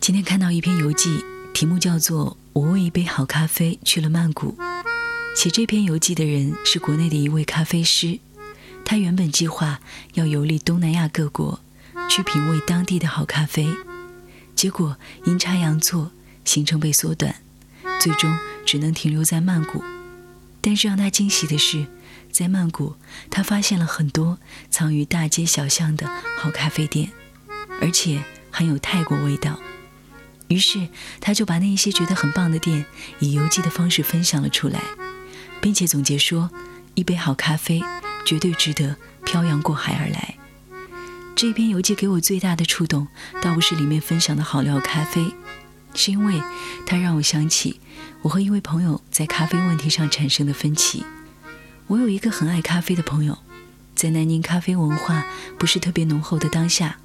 今天看到一篇游记，题目叫做《我为一杯好咖啡去了曼谷》。写这篇游记的人是国内的一位咖啡师，他原本计划要游历东南亚各国，去品味当地的好咖啡，结果阴差阳错，行程被缩短，最终只能停留在曼谷。但是让他惊喜的是，在曼谷他发现了很多藏于大街小巷的好咖啡店，而且很有泰国味道。于是，他就把那些觉得很棒的店以邮寄的方式分享了出来，并且总结说：“一杯好咖啡绝对值得漂洋过海而来。”这篇邮寄给我最大的触动，倒不是里面分享的好料咖啡，是因为它让我想起我和一位朋友在咖啡问题上产生的分歧。我有一个很爱咖啡的朋友，在南宁咖啡文化不是特别浓厚的当下，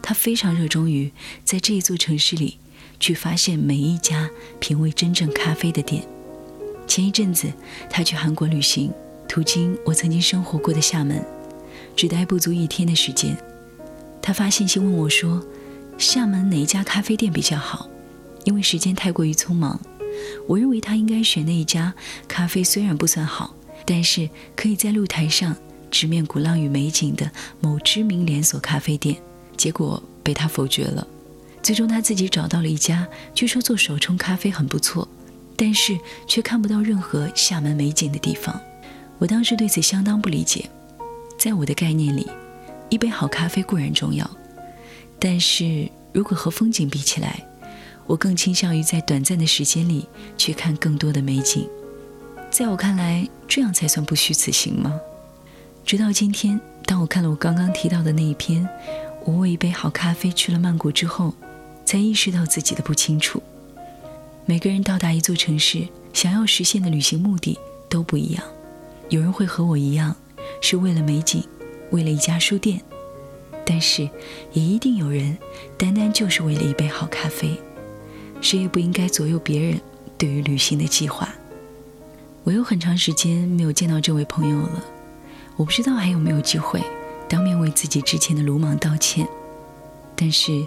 他非常热衷于在这一座城市里。去发现每一家品味真正咖啡的店。前一阵子，他去韩国旅行，途经我曾经生活过的厦门，只待不足一天的时间。他发信息问我说：“厦门哪一家咖啡店比较好？”因为时间太过于匆忙，我认为他应该选那一家咖啡虽然不算好，但是可以在露台上直面鼓浪屿美景的某知名连锁咖啡店。结果被他否决了。最终他自己找到了一家，据说做手冲咖啡很不错，但是却看不到任何厦门美景的地方。我当时对此相当不理解。在我的概念里，一杯好咖啡固然重要，但是如果和风景比起来，我更倾向于在短暂的时间里去看更多的美景。在我看来，这样才算不虚此行吗？直到今天，当我看了我刚刚提到的那一篇，我为一杯好咖啡去了曼谷之后。才意识到自己的不清楚。每个人到达一座城市，想要实现的旅行目的都不一样。有人会和我一样，是为了美景，为了一家书店；但是，也一定有人单单就是为了一杯好咖啡。谁也不应该左右别人对于旅行的计划。我有很长时间没有见到这位朋友了，我不知道还有没有机会当面为自己之前的鲁莽道歉。但是。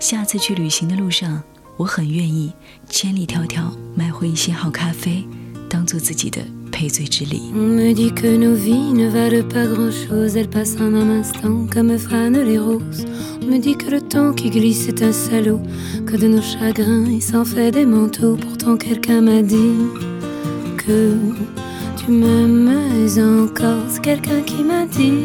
下次去旅行的路上，我很愿意千里迢迢买回一些好咖啡，当做自己的赔罪之礼。On me dit que nos vies ne valent pas grand-chose, elles passent en un instant comme fanent les roses. Me dit que le temps qui glisse est un salaud, que de nos chagrins il s'en fait des manteaux. Pourtant quelqu'un m'a dit que tu m'aimes encore. C'est quelqu'un qui m'a dit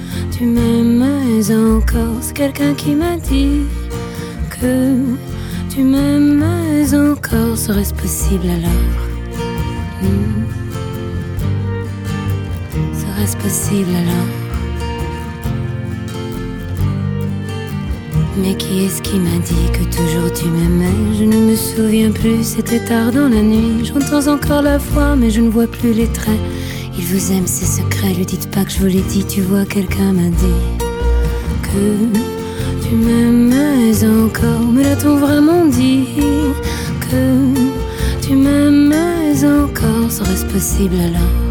tu m'aimes encore. C'est quelqu'un qui m'a dit que tu m'aimes encore. Serait-ce possible alors? Hmm. Serait-ce possible alors? Mais qui est-ce qui m'a dit que toujours tu m'aimais? Je ne me souviens plus, c'était tard dans la nuit. J'entends encore la voix, mais je ne vois plus les traits. Il vous aime, ses secrets, lui dites pas que je vous l'ai dit, tu vois, quelqu'un m'a dit que tu m'aimais encore. Mais l'a-t-on vraiment dit que tu m'aimais encore Serait-ce possible alors